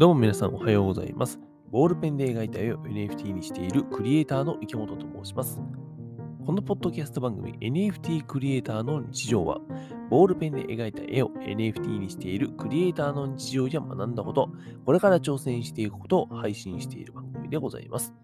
どうも皆さんおはようございます。ボールペンで描いた絵を NFT にしているクリエイターの池本と申します。このポッドキャスト番組 NFT クリエイターの日常は、ボールペンで描いた絵を NFT にしているクリエイターの日常や学んだこと、これから挑戦していくことを配信している番組でございます。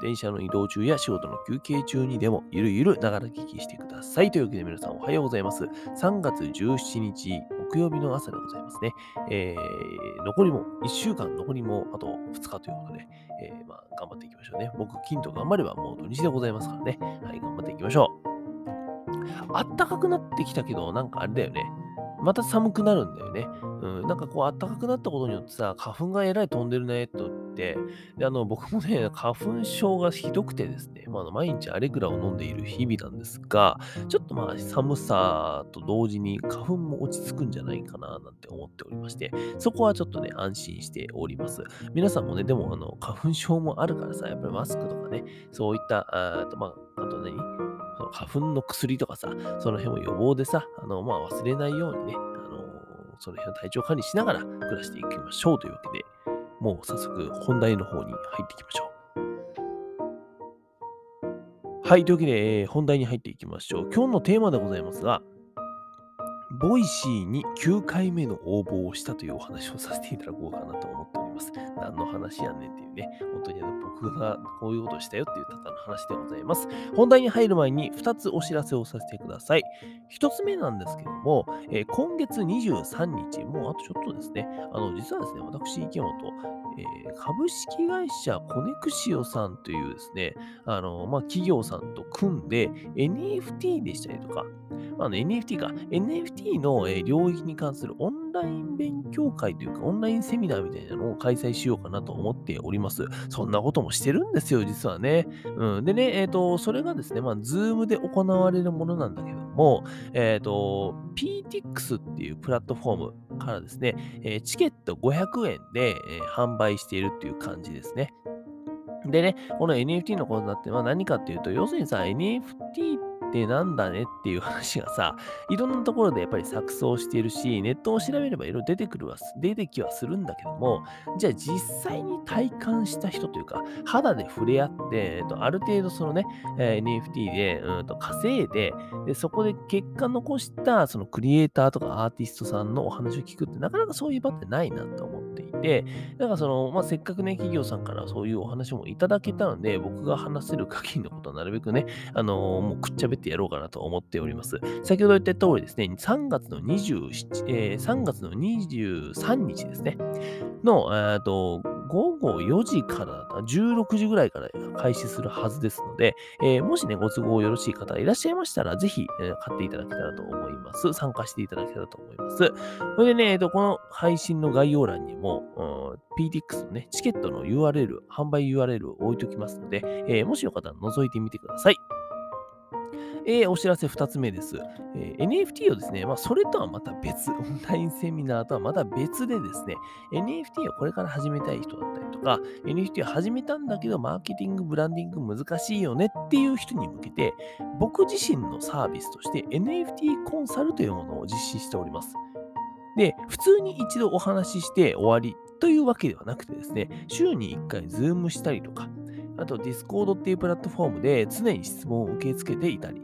電車の移動中や仕事の休憩中にでもゆるゆるながら聞きしてください。というわけで皆さんおはようございます。3月17日木曜日の朝でございますね。えー、残りも1週間、残りもあと2日ということで、えー、まあ、頑張っていきましょうね。僕、金と頑張ればもう土日でございますからね。はい、頑張っていきましょう。あったかくなってきたけど、なんかあれだよね。また寒くなるんだよね。うん、なんかこう、暖かくなったことによってさ、花粉がえらい飛んでるね、とて、で、あの、僕もね、花粉症がひどくてですね、まあ、の毎日アレグラを飲んでいる日々なんですが、ちょっとまあ、寒さと同時に花粉も落ち着くんじゃないかな、なんて思っておりまして、そこはちょっとね、安心しております。皆さんもね、でも、あの、花粉症もあるからさ、やっぱりマスクとかね、そういった、あと、まあ、あと何その花粉の薬とかさ、その辺も予防でさ、あの、まあ、忘れないようにね、その辺を体調管理しながら暮らしていきましょうというわけで、もう早速本題の方に入っていきましょう。はい、というわけで、えー本題に入っていきましょう。今日のテーマでございますが、 Voicy に9回目の応募をしたというお話をさせていただこうかなと思っております。何の話やねんっていうね、本当に僕がこういうことをしたよっていうただの話でございます。本題に入る前に2つお知らせをさせてください。1つ目なんですけども、えー今月23日、もうあとちょっとですね、あの実はですね、私、池本、えー株式会社コネクシオさんというですね、あのまあ、企業さんと組んで NFT でしたりとか、まあ、NFT か、NFT の、えー領域に関するオンライン勉強会というか、オンラインセミナーみたいなのを開催しようかなと思っております。そんなこともしてるんですよ、実はね。うん、でね、えっ、と、それがですね、まあ、Zoom で行われるものなんだけども、えっ、と、PTX っていうプラットフォームからですね、えーチケット500円で、えー販売しているっていう感じですね。でね、この NFT のことだってまあ何かっていうと、要するにさ、NFT ってなんだねっていう話がさ、いろんなところでやっぱり錯綜しているし、ネットを調べればいろいろ出てくるは、出てきはするんだけども、じゃあ実際に体感した人というか、肌で触れ合って、えっと、ある程度そのね、え NFT で、うんと稼いでで、そこで結果残したそのクリエイターとかアーティストさんのお話を聞くってなかなかそういう場ってないなと思ってていて、だからその、まあ、せっかくね、企業さんからそういうお話もいただけたので、僕が話せる限りのことはなるべくね、あのーもうくっちゃべってやろうかなと思っております。先ほど言った通りですね、3月の27、えー3月の23日ですね、の、えっと、午後4時からだな、16時ぐらいから開始するはずですので、えーもしね、ご都合よろしい方いらっしゃいましたら、ぜひ、え買っていただけたらと思います。参加していただけたらと思います。それでね、えーと、この配信の概要欄にも、うん PTX のね、チケットの URL、販売 URL を置いておきますので、えーもしよかったら覗いてみてください。えーお知らせ2つ目です。えー NFT をですね、まあ、それとはまた別、オンラインセミナーとはまた別でですね、NFT をこれから始めたい人だったりとか、NFT を始めたんだけど、マーケティング、ブランディング難しいよねっていう人に向けて、僕自身のサービスとして NFT コンサルというものを実施しております。で、普通に一度お話しして終わりというわけではなくてですね、週に1回ズームしたりとか、あと Discord っていうプラットフォームで常に質問を受け付けていたり、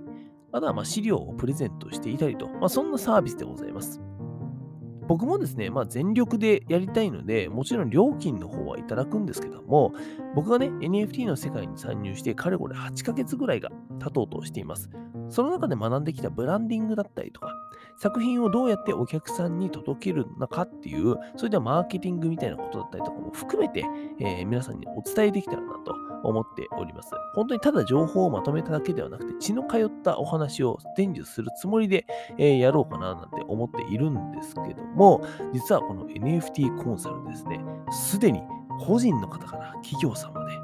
あとはま資料をプレゼントしていたりと、まあ、そんなサービスでございます。僕もですね、まあ、全力でやりたいので、もちろん料金の方はいただくんですけども、僕がね、NFT の世界に参入して、かれこれ8ヶ月ぐらいが経とうとしています。その中で学んできたブランディングだったりとか、作品をどうやってお客さんに届けるのかっていう、そういったマーケティングみたいなことだったりとかも含めて、えー皆さんにお伝えできたらなと思っております。本当にただ情報をまとめただけではなくて、血の通ったお話を伝授するつもりで、えーやろうかななんて思っているんですけども、実はこの NFT コンサルですね、すでに個人の方から企業さんまで、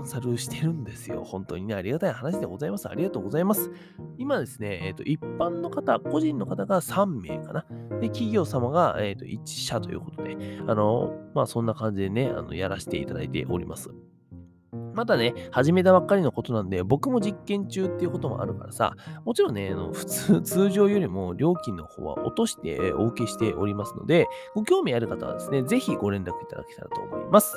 コンサルしてるんですよ。本当にね、ありがたい話でございます。ありがとうございます。今ですね、えっ、と、一般の方、個人の方が3名かな。で、企業様が、えっ、と、1社ということで、あの、まあ、そんな感じでね、あの、やらせていただいております。ままだね、始めたばっかりのことなんで、僕も実験中っていうこともあるからさ、もちろんね、あの普通、通常よりも料金の方は落としてお受けしておりますので、ご興味ある方はですね、ぜひご連絡いただけたらと思います。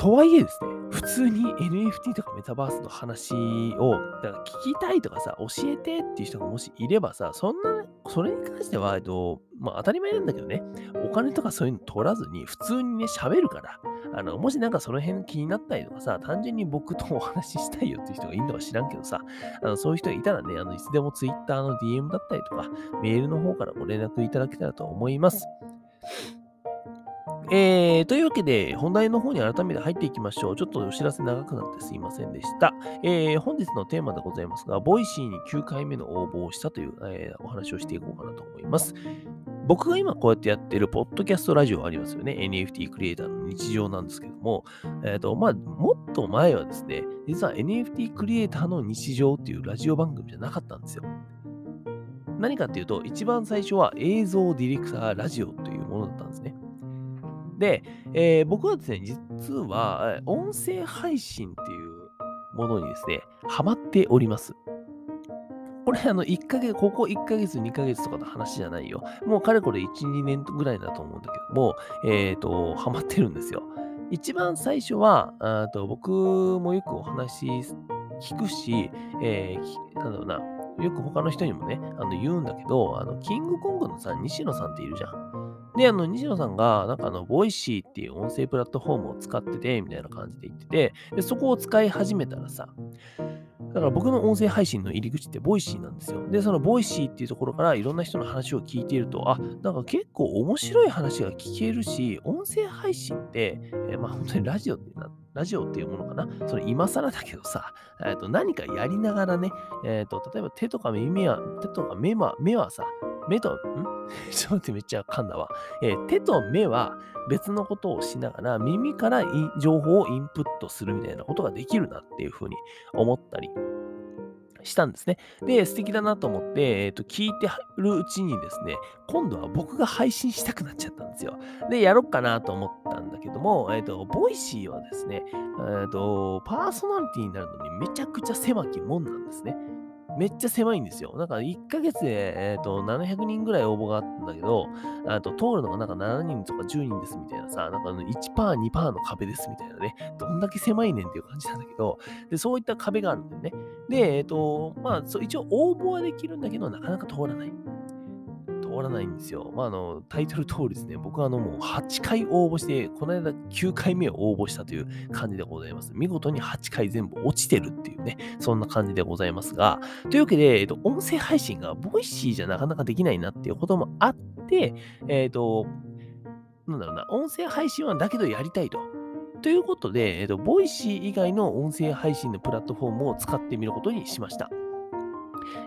とはいえですね、普通に NFT とかメタバースの話を、だから聞きたいとかさ、教えてっていう人がもしいればさ、そんな、それに関しては、えっと、まあ当たり前なんだけどね、お金とかそういうの取らずに、普通にね、喋るから、あの、もしなんかその辺気になったりとかさ、単純に僕とお話ししたいよっていう人がいるのか知らんけどさ、あのそういう人がいたらね、あの、いつでも Twitter の DM だったりとか、メールの方からご連絡いただけたらと思います。えー、というわけで、本題の方に改めて入っていきましょう。ちょっとお知らせ長くなってすいませんでした。えー、本日のテーマでございますが、 Voicy に9回目の応募をしたという、えー、お話をしていこうかなと思います。僕が今こうやってやってるポッドキャストラジオありますよね。NFT クリエイターの日常なんですけども、えっ、ー、と、まあ、もっと前はですね、実は NFT クリエイターの日常っていうラジオ番組じゃなかったんですよ。何かっていうと、一番最初は映像ディレクターラジオというものだったんですね。で、えー、僕はですね、実は、音声配信っていうものにですね、ハマっております。これ、あの、1ヶ月、ここ1ヶ月、2ヶ月とかの話じゃないよ。もうかれこれ1、2年ぐらいだと思うんだけども、えっ、ー、と、ハマってるんですよ。一番最初は、あと僕もよくお話聞くし、えー、なんだろうな、よく他の人にもね、あの言うんだけど、あの、キングコングのさ、西野さんっているじゃん。で、あの、西野さんが、なんかあの、 Voicy っていう音声プラットフォームを使ってて、みたいな感じで言ってて、で、そこを使い始めたらさ、だから僕の音声配信の入り口って Voicy なんですよ。で、その Voicy っていうところからいろんな人の話を聞いていると、あ、なんか結構面白い話が聞けるし、音声配信って、えー、まあ本当にラジオってな、ラジオっていうものかな？それ今更だけどさ、えー、と何かやりながらね、えっ、ー、と、例えば手とか耳は、手とか目は、目はさ、目と、ん？ちょっと待ってめっちゃ噛んだわ。えー、手と目は別のことをしながら耳から情報をインプットするみたいなことができるなっていうふうに思ったりしたんですね。で、素敵だなと思って、えっ、ー、と、聞いてるうちにですね、今度は僕が配信したくなっちゃったんですよ。で、やろっかなと思ったんだけども、えっ、ー、と、 Voicy はですね、えっ、ー、と、パーソナリティになるのにめちゃくちゃ狭き門なんですね。めっちゃ狭いんですよ。なんか1ヶ月で、えーと、700人ぐらい応募があったんだけど、あと通るのがなんか7人とか10人ですみたいなさ、なんか1パー、2パーの壁ですみたいなね、どんだけ狭いねんっていう感じなんだけど、でそういった壁があるんだよね。で、えっ、ー、と、まあ、一応応募はできるんだけど、なかなか通らない。通らないんですよ。まあ、あの、タイトル通りですね、僕はあの、もう8回応募して、この間9回目を応募したという感じでございます。見事に8回全部落ちてるっていうね、そんな感じでございますが、というわけで、えっと、音声配信が Voicy じゃなかなかできないなっていうこともあって、えっと、なんだろうな、音声配信はだけどやりたいと。ということで、えっと、 Voicy 以外の音声配信のプラットフォームを使ってみることにしました。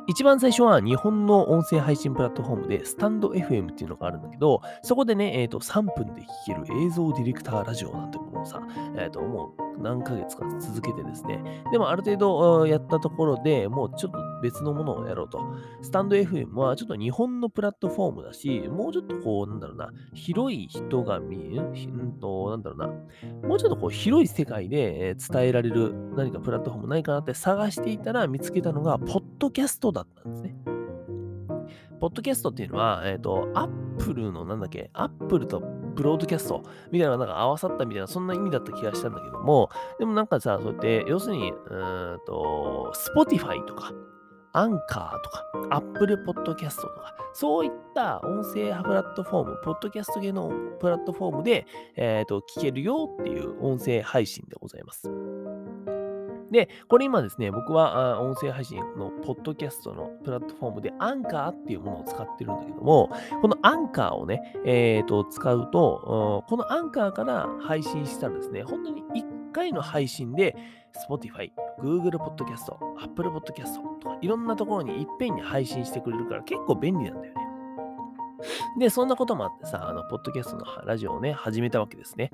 一番最初は日本の音声配信プラットフォームでスタンド FM っていうのがあるんだけど、そこでね、え、ー、と、3分で聴ける映像ディレクターラジオなんてものをさ、え、ー、と、もう何ヶ月か続けてですね、でもある程度やったところでもうちょっと別のものをやろうと。スタンド FM はちょっと日本のプラットフォームだし、もうちょっとこう、なんだろうな、広い人が見える、んと、なんだろうな、もうちょっとこう、広い世界で伝えられる何かプラットフォームないかなって探していたら見つけたのが、ポッドキャストだったんですね。ポッドキャストっていうのは、えっ、ー、と、アップルのなんだっけ、アップルとブロードキャストみたいななんか合わさったみたいな、そんな意味だった気がしたんだけども、でもなんかさ、そうやって、要するに、うんと、Spotify とか、アンカーとか、Apple Podcast とか、そういった音声プラットフォーム、ポッドキャスト系のプラットフォームで、えっ、ー、と、聞けるよっていう音声配信でございます。で、これ今ですね、僕は音声配信のポッドキャストのプラットフォームでアンカーっていうものを使ってるんだけども、このアンカーをね、えー、と使うと、このアンカーから配信したらですね、本当に1回の配信で Spotify、Google Podcast、Apple Podcast とかいろんなところにいっぺんに配信してくれるから結構便利なんだよね。で、そんなこともあってさ、あの、ポッドキャストのラジオをね、始めたわけですね。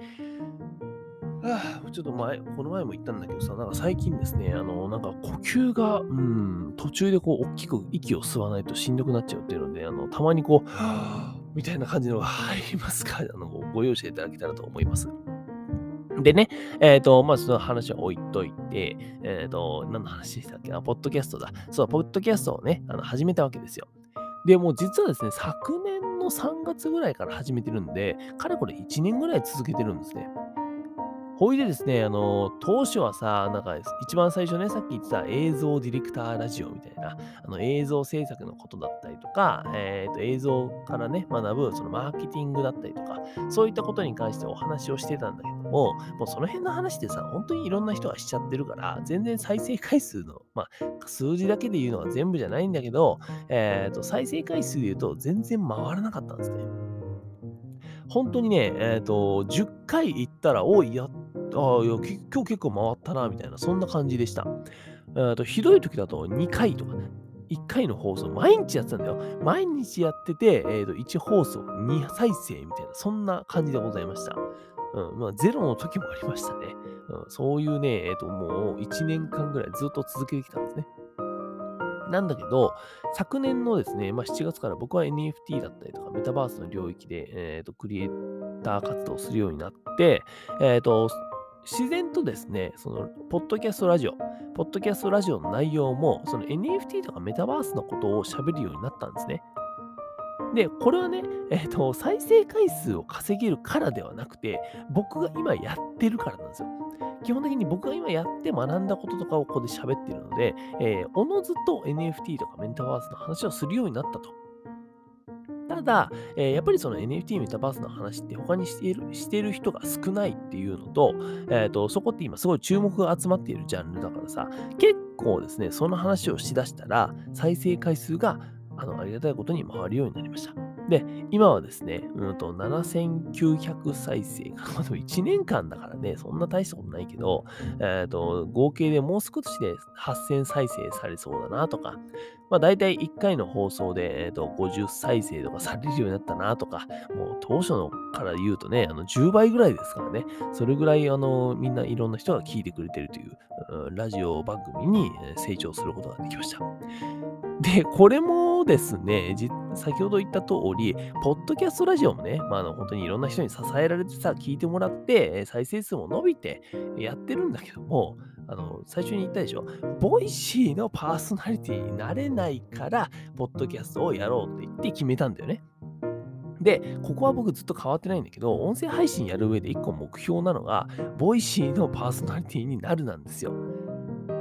はあ、ちょっと前、この前も言ったんだけどさ、なんか最近ですね、あの、なんか呼吸が、うん、途中でこう、大きく息を吸わないとしんどくなっちゃうっていうので、あの、たまにこう、はみたいな感じのが入りますか、あの、ご容赦いただけたらと思います。でね、えっ、ー、と、まあ、その話は置いといて、えっ、ー、と、何の話でしたっけ？な、ポッドキャストだ。そう、ポッドキャストをね、あの始めたわけですよ。で、もう実はですね、昨年の3月ぐらいから始めてるんで、かれこれ1年ぐらい続けてるんですね。ほいでですね、あの、当初はさ、なんか、一番最初ね、さっき言ってた映像ディレクターラジオみたいな、あの映像制作のことだったりとか、えっ、ー、と、映像からね、学ぶ、そのマーケティングだったりとか、そういったことに関してお話をしてたんだけども、もうその辺の話でさ、本当にいろんな人がしちゃってるから、全然再生回数の、まあ、数字だけで言うのは全部じゃないんだけど、えっ、ー、と、再生回数で言うと全然回らなかったんですね。本当にね、えっ、ー、と、10回行ったら、おい、やっああ、今日結構回ったな、みたいな、そんな感じでした。えとひどい時だと2回とかね、1回の放送、毎日やってたんだよ。毎日やってて、えー、と1放送2再生みたいな、そんな感じでございました。うん、まあ、ゼロの時もありましたね。うん、そういうね、えっ、ー、と、もう1年間ぐらいずっと続けてきたんですね。なんだけど、昨年のですね、まあ、7月から僕は NFT だったりとか、メタバースの領域で、えーと、クリエイター活動をするようになって、えっ、ー、と、自然とですね、その、ポッドキャストラジオ、ポッドキャストラジオの内容も、その NFT とかメタバースのことを喋るようになったんですね。で、これはね、えっ、ー、と、再生回数を稼げるからではなくて、僕が今やってるからなんですよ。基本的に僕が今やって学んだこととかをここで喋ってるので、えー、おのずと NFT とかメタバースの話をするようになったと。ただ、えー、やっぱりその NFT メタバースの話って他にしているしてる人が少ないっていうのと、えーと、そこって今すごい注目が集まっているジャンルだからさ、結構ですね、その話をしだしたら、再生回数があのありがたいことに回るようになりました。で、今はですね、うんと7900再生が、まあ、でも1年間だからね、そんな大したことないけど、え、ー、と、合計でもう少しで8000再生されそうだなとか、まあ大体1回の放送で、えーと、50再生とかされるようになったなとか、もう当初のから言うとね、あの10倍ぐらいですからね、それぐらいあのみんないろんな人が聞いてくれてるという、うん、ラジオ番組に成長することができました。で、これもですね、先ほど言った通り、ポッドキャストラジオもね、まあ、あの本当にいろんな人に支えられてさ、聞いてもらって、再生数も伸びてやってるんだけども、あの、最初に言ったでしょ、 Voicy のパーソナリティになれないから、ポッドキャストをやろうって言って決めたんだよね。で、ここは僕ずっと変わってないんだけど、音声配信やる上で1個目標なのが、Voicy のパーソナリティになるなんですよ。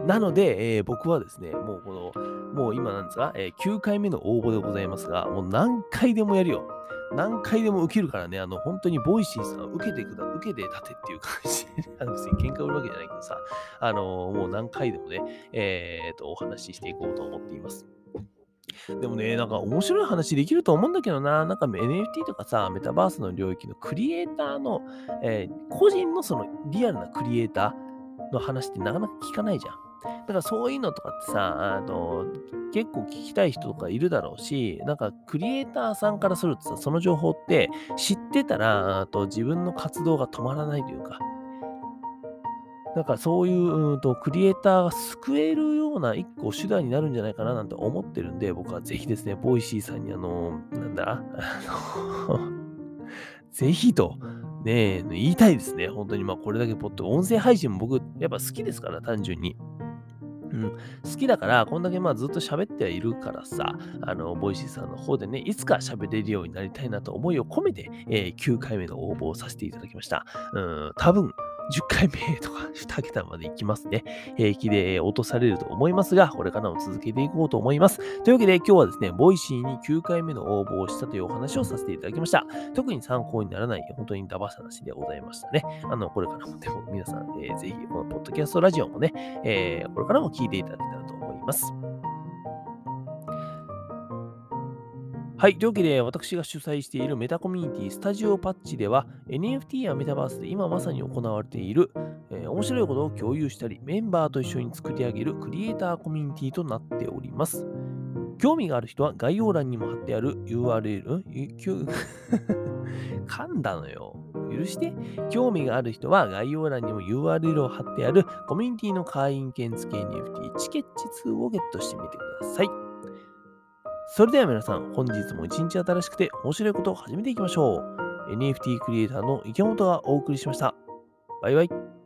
なので、えー、僕はですね、もうこの、もう今なんですか、えー、9回目の応募でございますが、もう何回でもやるよ。何回でも受けるからね、あの、本当に Voicy さん、受けてくだ、受けて立てっていう感じで、あの別に喧嘩売るわけじゃないけどさ、あのもう何回でもね、えっ、と、お話ししていこうと思っています。でもね、なんか面白い話できると思うんだけどな、なんか NFT とかさ、メタバースの領域のクリエイターの、えー、個人のそのリアルなクリエイターの話ってなかなか聞かないじゃん。だからそういうのとかってさ、あの、結構聞きたい人とかいるだろうし、なんかクリエイターさんからするとさ、その情報って知ってたら、あと自分の活動が止まらないというか、なんかそういう、うんと、クリエイターが救えるような一個手段になるんじゃないかななんて思ってるんで、僕はぜひですね、 Voicy さんにあの、なんだ、あの ぜひと、ね言いたいですね。本当に、まあこれだけポッド、音声配信も僕、やっぱ好きですから、単純に。うん、好きだから、こんだけまあずっと喋ってはいるからさ、あの、 Voicy さんの方でね、いつか喋れるようになりたいなと思いを込めて、えー、9回目の応募をさせていただきました。うん、多分、10回目とか2桁までいきますね。平気で落とされると思いますが、これからも続けていこうと思います。というわけで今日はですね、 Voicy に9回目の応募をしたというお話をさせていただきました。特に参考にならない、本当にダバさ話でございましたね。あの、これからもでも皆さん、えー、ぜひこのポッドキャストラジオもね、えー、これからも聞いていただけたらと思います。はい。というわけで、私が主催しているメタコミュニティスタジオパッチでは、NFT やメタバースで今まさに行われている、えー、面白いことを共有したり、メンバーと一緒に作り上げるクリエイターコミュニティとなっております。興味がある人は概要欄にも貼ってある URL、噛んだのよ。許して興味がある人は概要欄にも URL を貼ってあるコミュニティの会員権付け NFT チケッチ2をゲットしてみてください。それでは皆さん、本日も一日新しくて面白いことを始めていきましょう。NFT クリエイターの池本がお送りしました。バイバイ。